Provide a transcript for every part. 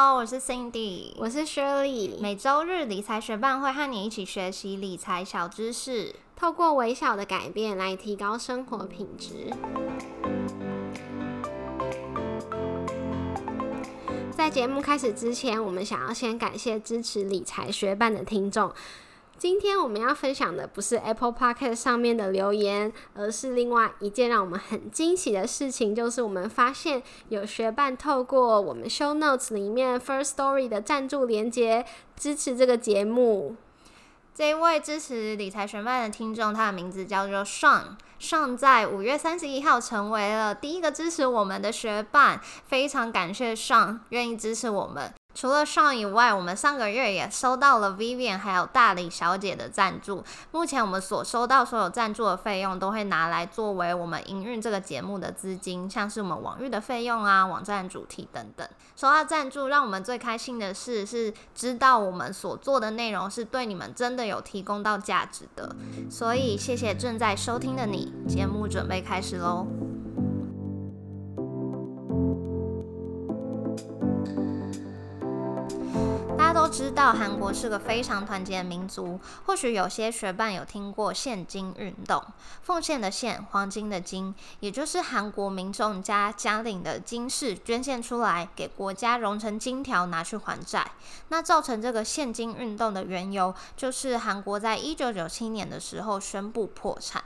Hello，我是 Cindy，我是 Shirley。每周日理财学伴会和你一起学习理财小知识，透过微小的改变来提高生活品质。在节目开始之前，我们想要先感谢支持理财学伴的听众。今天我们要分享的不是 Apple Podcast 上面的留言，而是另外一件让我们很惊喜的事情，就是我们发现有学伴透过我们 Show Notes 里面 First Story 的赞助连接支持这个节目。这一位支持理财学伴的听众，他的名字叫做 Sean。Sean 在五月三十一号成为了第一个支持我们的学伴，非常感谢尚愿意支持我们。除了上以外，我们上个月也收到了 Vivian 还有大理小姐的赞助。目前我们所收到所有赞助的费用，都会拿来作为我们营运这个节目的资金，像是我们网域的费用啊、网站主题等等。收到赞助，让我们最开心的事是知道我们所做的内容是对你们真的有提供到价值的。所以谢谢正在收听的你，节目准备开始喽。都知道韩国是个非常团结的民族。或许有些学伴有听过现金运动，奉献的献，黄金的金，也就是韩国民众家家领的金饰捐献出来，给国家融成金条拿去还债。那造成这个现金运动的缘由，就是韩国在一九九七年的时候宣布破产。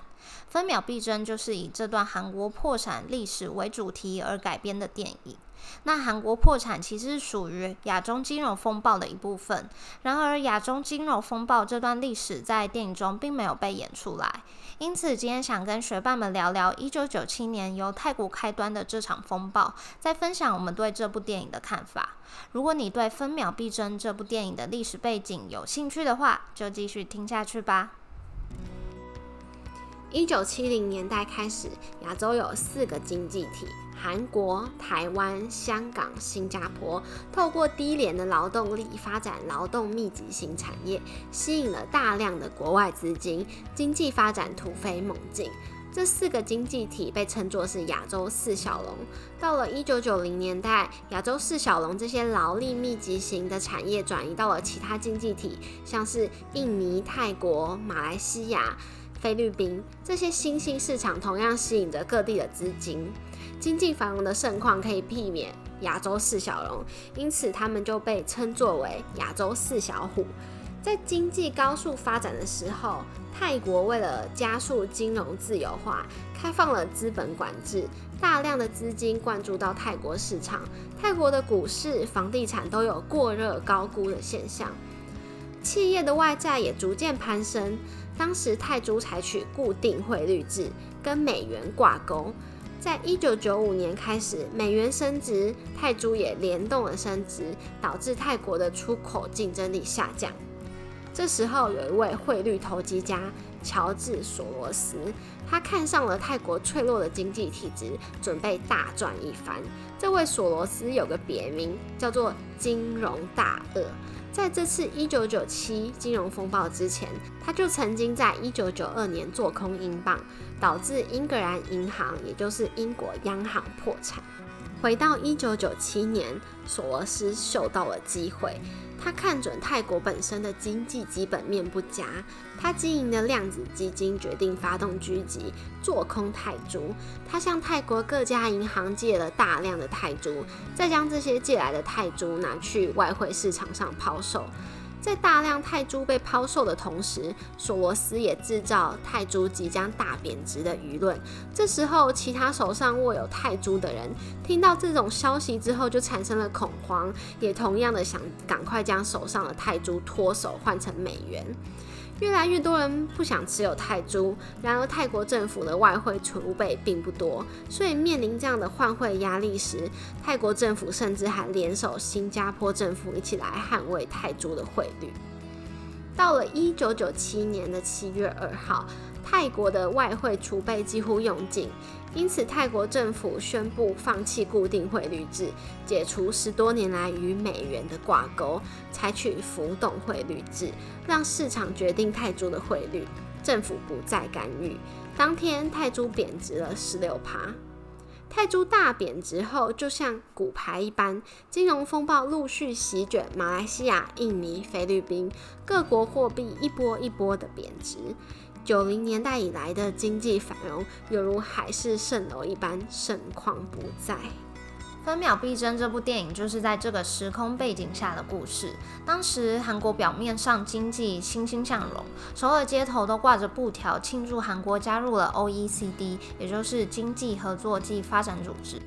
分秒必争就是以这段韩国破产历史为主题而改编的电影。那韩国破产其实是属于亚中金融风暴的一部分。然而，亚中金融风暴这段历史在电影中并没有被演出来。因此，今天想跟学伴们聊聊一九九七年由泰国开端的这场风暴，再分享我们对这部电影的看法。如果你对《分秒必争》这部电影的历史背景有兴趣的话，就继续听下去吧。一九七零年代开始，亚洲有四个经济体：韩国、台湾、香港、新加坡。透过低廉的劳动力发展劳动密集型产业，吸引了大量的国外资金，经济发展突飞猛进。这四个经济体被称作是亚洲四小龙。到了一九九零年代，亚洲四小龙这些劳力密集型的产业转移到了其他经济体，像是印尼、泰国、马来西亚。菲律宾这些新兴市场同样吸引着各地的资金，经济繁荣的盛况可以避免亚洲四小龙，因此他们就被称作为亚洲四小虎。在经济高速发展的时候，泰国为了加速金融自由化，开放了资本管制，大量的资金灌注到泰国市场，泰国的股市、房地产都有过热高估的现象，企业的外债也逐渐攀升。当时泰铢采取固定汇率制，跟美元挂钩。在一九九五年开始，美元升值，泰铢也联动了升值，导致泰国的出口竞争力下降。这时候，有一位汇率投机家乔治·索罗斯，他看上了泰国脆弱的经济体制，准备大赚一番。这位索罗斯有个别名，叫做“金融大鳄”。在这次一九九七金融风暴之前，他就曾经在一九九二年做空英镑，导致英格兰银行，也就是英国央行破产。回到一九九七年，索罗斯嗅到了机会。他看准泰国本身的经济基本面不佳，他经营的量子基金决定发动狙击，做空泰铢。他向泰国各家银行借了大量的泰铢，再将这些借来的泰铢拿去外汇市场上抛售。在大量泰铢被抛售的同时，索罗斯也制造泰铢即将大贬值的舆论。这时候，其他手上握有泰铢的人听到这种消息之后，就产生了恐慌，也同样的想赶快将手上的泰铢脱手换成美元。越来越多人不想持有泰铢，然而泰国政府的外汇储备并不多，所以面临这样的换汇压力时，泰国政府甚至还联手新加坡政府一起来捍卫泰铢的汇率。到了一九九七年的七月二号。泰国的外汇储备几乎用尽，因此泰国政府宣布放弃固定汇率制，解除十多年来与美元的挂钩，采取浮动汇率制，让市场决定泰铢的汇率，政府不再干预。当天泰铢贬值了十六趴。泰铢大贬值后，就像骨牌一般，金融风暴陆续席卷马来西亚、印尼、菲律宾各国货币，一波一波的贬值。九零年代以来的经济繁荣，犹如海市蜃楼一般，盛况不再。分秒必争这部电影就是在这个时空背景下的故事。当时韩国表面上经济欣欣向荣，首尔街头都挂着布条庆祝韩国加入了 OECD，也就是经济合作暨发展组织。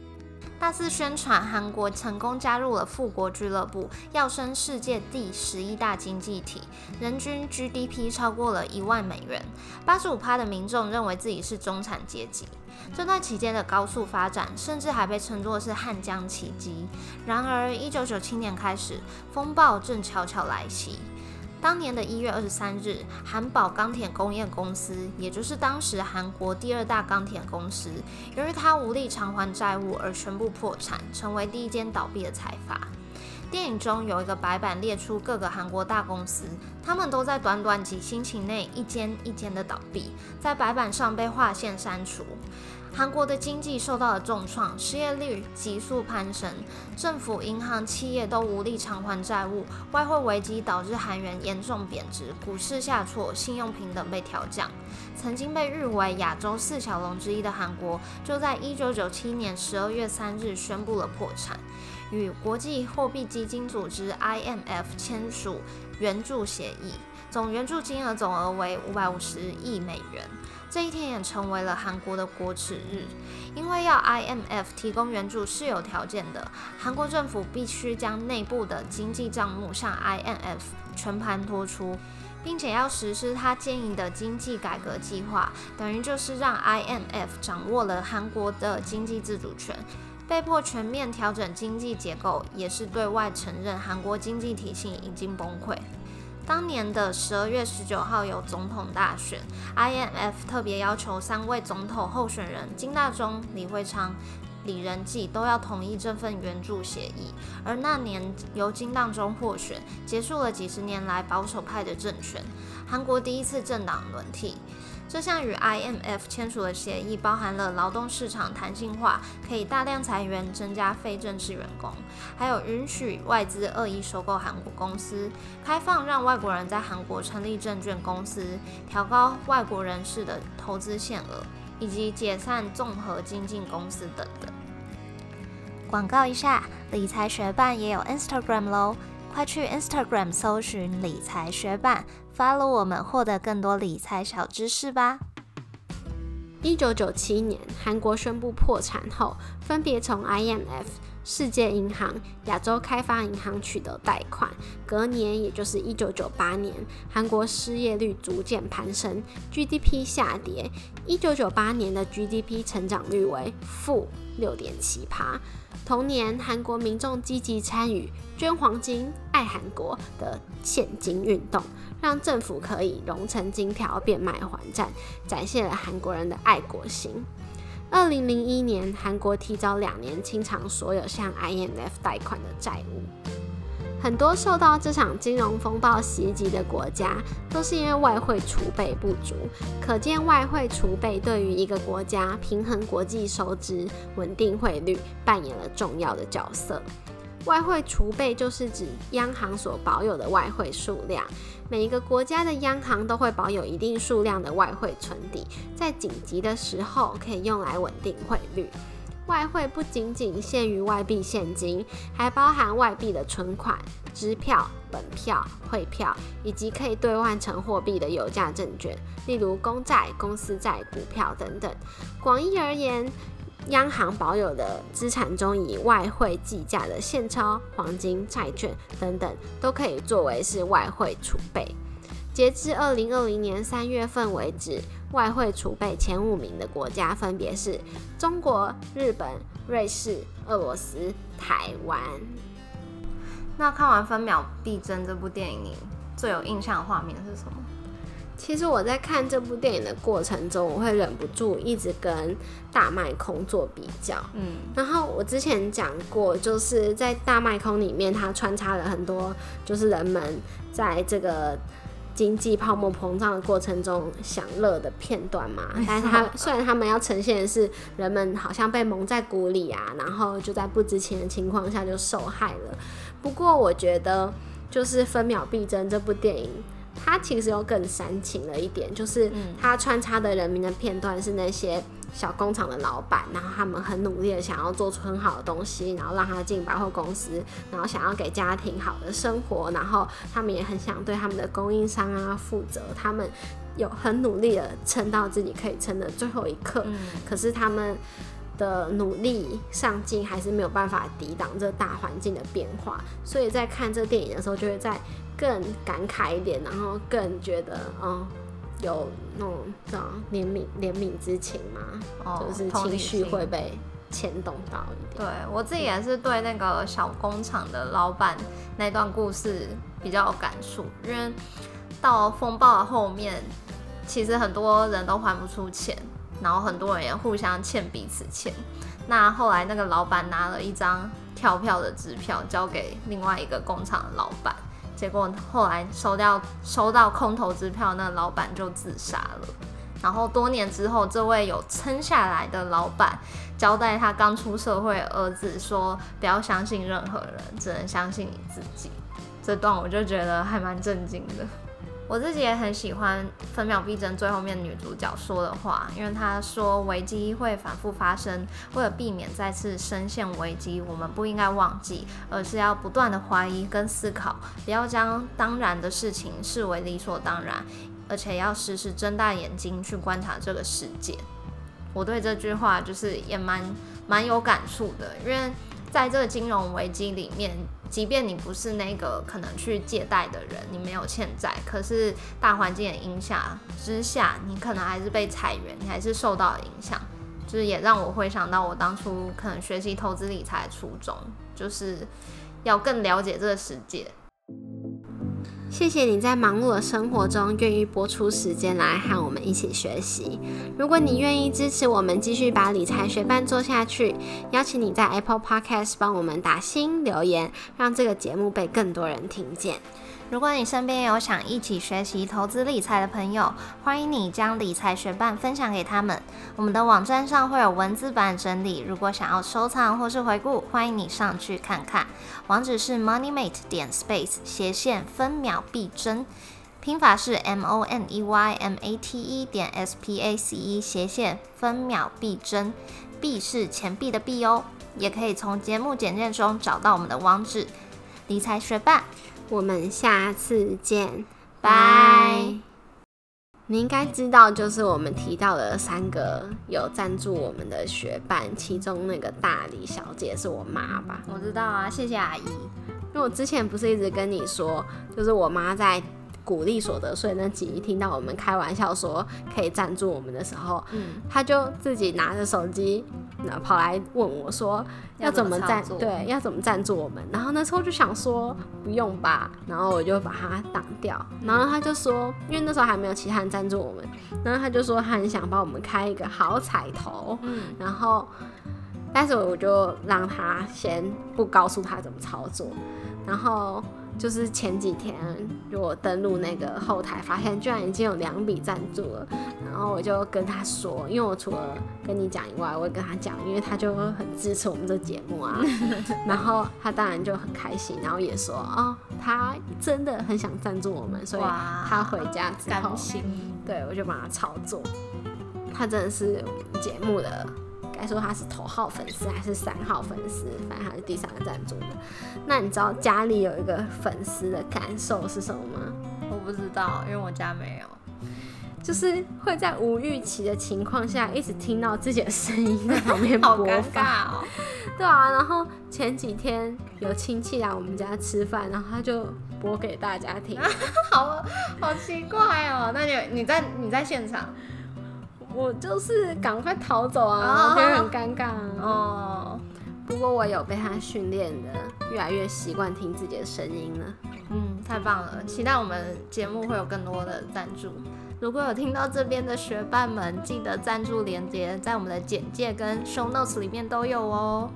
大肆宣传韩国成功加入了富国俱乐部，要升世界第十一大经济体，人均 GDP 超过了一万美元。八十五趴的民众认为自己是中产阶级。这段期间的高速发展，甚至还被称作是汉江奇迹。然而，一九九七年开始，风暴正悄悄来袭。当年的一月二十三日，韩宝钢铁工业公司，也就是当时韩国第二大钢铁公司，由于它无力偿还债务而宣布破产，成为第一间倒闭的财阀。电影中有一个白板列出各个韩国大公司，他们都在短短几星期内一间一间的倒闭，在白板上被划线删除。韩国的经济受到了重创，失业率急速攀升，政府、银行、企业都无力偿还债务，外汇危机导致韩元严重贬值，股市下挫，信用平等被调降。曾经被誉为亚洲四小龙之一的韩国，就在1997年12月3日宣布了破产，与国际货币基金组织 IMF 签署援助协议，总援助金额总额为五百五十亿美元。这一天也成为了韩国的国耻日，因为要 IMF 提供援助是有条件的，韩国政府必须将内部的经济账目向 IMF 全盘托出，并且要实施他建议的经济改革计划，等于就是让 IMF 掌握了韩国的经济自主权，被迫全面调整经济结构，也是对外承认韩国经济体系已经崩溃。当年的十二月十九号有总统大选，IMF 特别要求三位总统候选人金大中、李惠昌、李仁济都要同意这份援助协议。而那年由金大中获选，结束了几十年来保守派的政权，韩国第一次政党轮替。这项与 IMF 签署的协议包含了劳动市场弹性化，可以大量裁员，增加非正式员工，还有允许外资恶意收购韩国公司，开放让外国人在韩国成立证券公司，调高外国人士的投资限额，以及解散综合经纪公司等等。广告一下，理财学办也有 Instagram 喽，快去 Instagram 搜寻理财学伴。follow 我们，获得更多理财小知识吧。一九九七年，韩国宣布破产后，分别从 IMF、世界银行、亚洲开发银行取得贷款。隔年，也就是一九九八年，韩国失业率逐渐攀升，GDP 下跌。一九九八年的 GDP 成长率为负六点七趴。同年，韩国民众积极参与捐黄金、爱韩国的现金运动，让政府可以融成金条变卖还债，展现了韩国人的爱国心。二零零一年，韩国提早两年清偿所有向 IMF 贷款的债务。很多受到这场金融风暴袭击的国家，都是因为外汇储备不足。可见，外汇储备对于一个国家平衡国际收支、稳定汇率扮演了重要的角色。外汇储备就是指央行所保有的外汇数量。每一个国家的央行都会保有一定数量的外汇存底，在紧急的时候可以用来稳定汇率。外汇不仅仅限于外币现金，还包含外币的存款、支票、本票、汇票，以及可以兑换成货币的有价证券，例如公债、公司债、股票等等。广义而言，央行保有的资产中，以外汇计价的现钞、黄金、债券等等，都可以作为是外汇储备。截至二零二零年三月份为止，外汇储备前五名的国家分别是中国、日本、瑞士、俄罗斯、台湾。那看完《分秒必争》这部电影，最有印象的画面是什么？其实我在看这部电影的过程中，我会忍不住一直跟大麦空做比较。嗯，然后我之前讲过，就是在大麦空里面，它穿插了很多，就是人们在这个。经济泡沫膨胀的过程中享乐的片段嘛。但是它虽然他们要呈现的是人们好像被蒙在鼓里啊，然后就在不知情的情况下就受害了。不过我觉得就是《分秒必争》这部电影。它其实又更煽情了一点，就是它穿插的人民的片段是那些小工厂的老板，然后他们很努力的想要做出很好的东西，然后让他进百货公司，然后想要给家庭好的生活，然后他们也很想对他们的供应商啊负责，他们有很努力的撑到自己可以撑的最后一刻，可是他们。的努力上进还是没有办法抵挡这大环境的变化，所以在看这电影的时候，就会再更感慨一点，然后更觉得嗯，有那种叫怜悯怜悯之情嘛，就是情绪会被牵动到一点。对我自己也是对那个小工厂的老板那段故事比较有感触，因为到风暴的后面，其实很多人都还不出钱。然后很多人也互相欠彼此钱，那后来那个老板拿了一张跳票的支票交给另外一个工厂的老板，结果后来收掉收到空头支票，那老板就自杀了。然后多年之后，这位有撑下来的老板交代他刚出社会儿子说：“不要相信任何人，只能相信你自己。”这段我就觉得还蛮震惊的。我自己也很喜欢《分秒必争》最后面女主角说的话，因为她说危机会反复发生，为了避免再次深陷危机，我们不应该忘记，而是要不断的怀疑跟思考，不要将当然的事情视为理所当然，而且要时时睁大眼睛去观察这个世界。我对这句话就是也蛮蛮有感触的，因为在这个金融危机里面。即便你不是那个可能去借贷的人，你没有欠债，可是大环境的影响之下，你可能还是被裁员，你还是受到了影响。就是也让我回想到我当初可能学习投资理财的初衷，就是要更了解这个世界。谢谢你在忙碌的生活中愿意拨出时间来和我们一起学习。如果你愿意支持我们继续把理财学伴做下去，邀请你在 Apple Podcast 帮我们打新留言，让这个节目被更多人听见。如果你身边有想一起学习投资理财的朋友，欢迎你将理财学伴分享给他们。我们的网站上会有文字版整理，如果想要收藏或是回顾，欢迎你上去看看。网址是 moneymate 点 space 斜线分秒必争，拼法是 m o n e y m a t e 点 s p a c e 斜线分秒必争，币是钱币的币哦。也可以从节目简介中找到我们的网址。理财学伴。我们下次见，拜。你应该知道，就是我们提到的三个有赞助我们的学伴，其中那个大理小姐是我妈吧？我知道啊，谢谢阿姨。因为我之前不是一直跟你说，就是我妈在。鼓励所得税那集，听到我们开玩笑说可以赞助我们的时候，嗯，他就自己拿着手机，那跑来问我说要怎么赞，对，要怎么赞助我们？然后那时候就想说不用吧，然后我就把它挡掉。然后他就说，因为那时候还没有其他人赞助我们，然后他就说他很想帮我们开一个好彩头，嗯，然后，但是我就让他先不告诉他怎么操作，然后。就是前几天，就我登录那个后台，发现居然已经有两笔赞助了，然后我就跟他说，因为我除了跟你讲以外，我会跟他讲，因为他就很支持我们这节目啊，然后他当然就很开心，然后也说，哦，他真的很想赞助我们，所以他回家之后，对我就帮他操作，他真的是节目的。该说他是头号粉丝还是三号粉丝，反正他是第三个赞助的。那你知道家里有一个粉丝的感受是什么吗？我不知道，因为我家没有。就是会在无预期的情况下，一直听到自己的声音在旁边 播放。哦。对啊，然后前几天有亲戚来我们家吃饭，然后他就播给大家听。好好奇怪哦。那你你在你在现场？我就是赶快逃走啊，觉得很尴尬哦。不过我有被他训练的，越来越习惯听自己的声音了。嗯，太棒了！期待我们节目会有更多的赞助。如果有听到这边的学伴们，记得赞助连接在我们的简介跟 show notes 里面都有哦。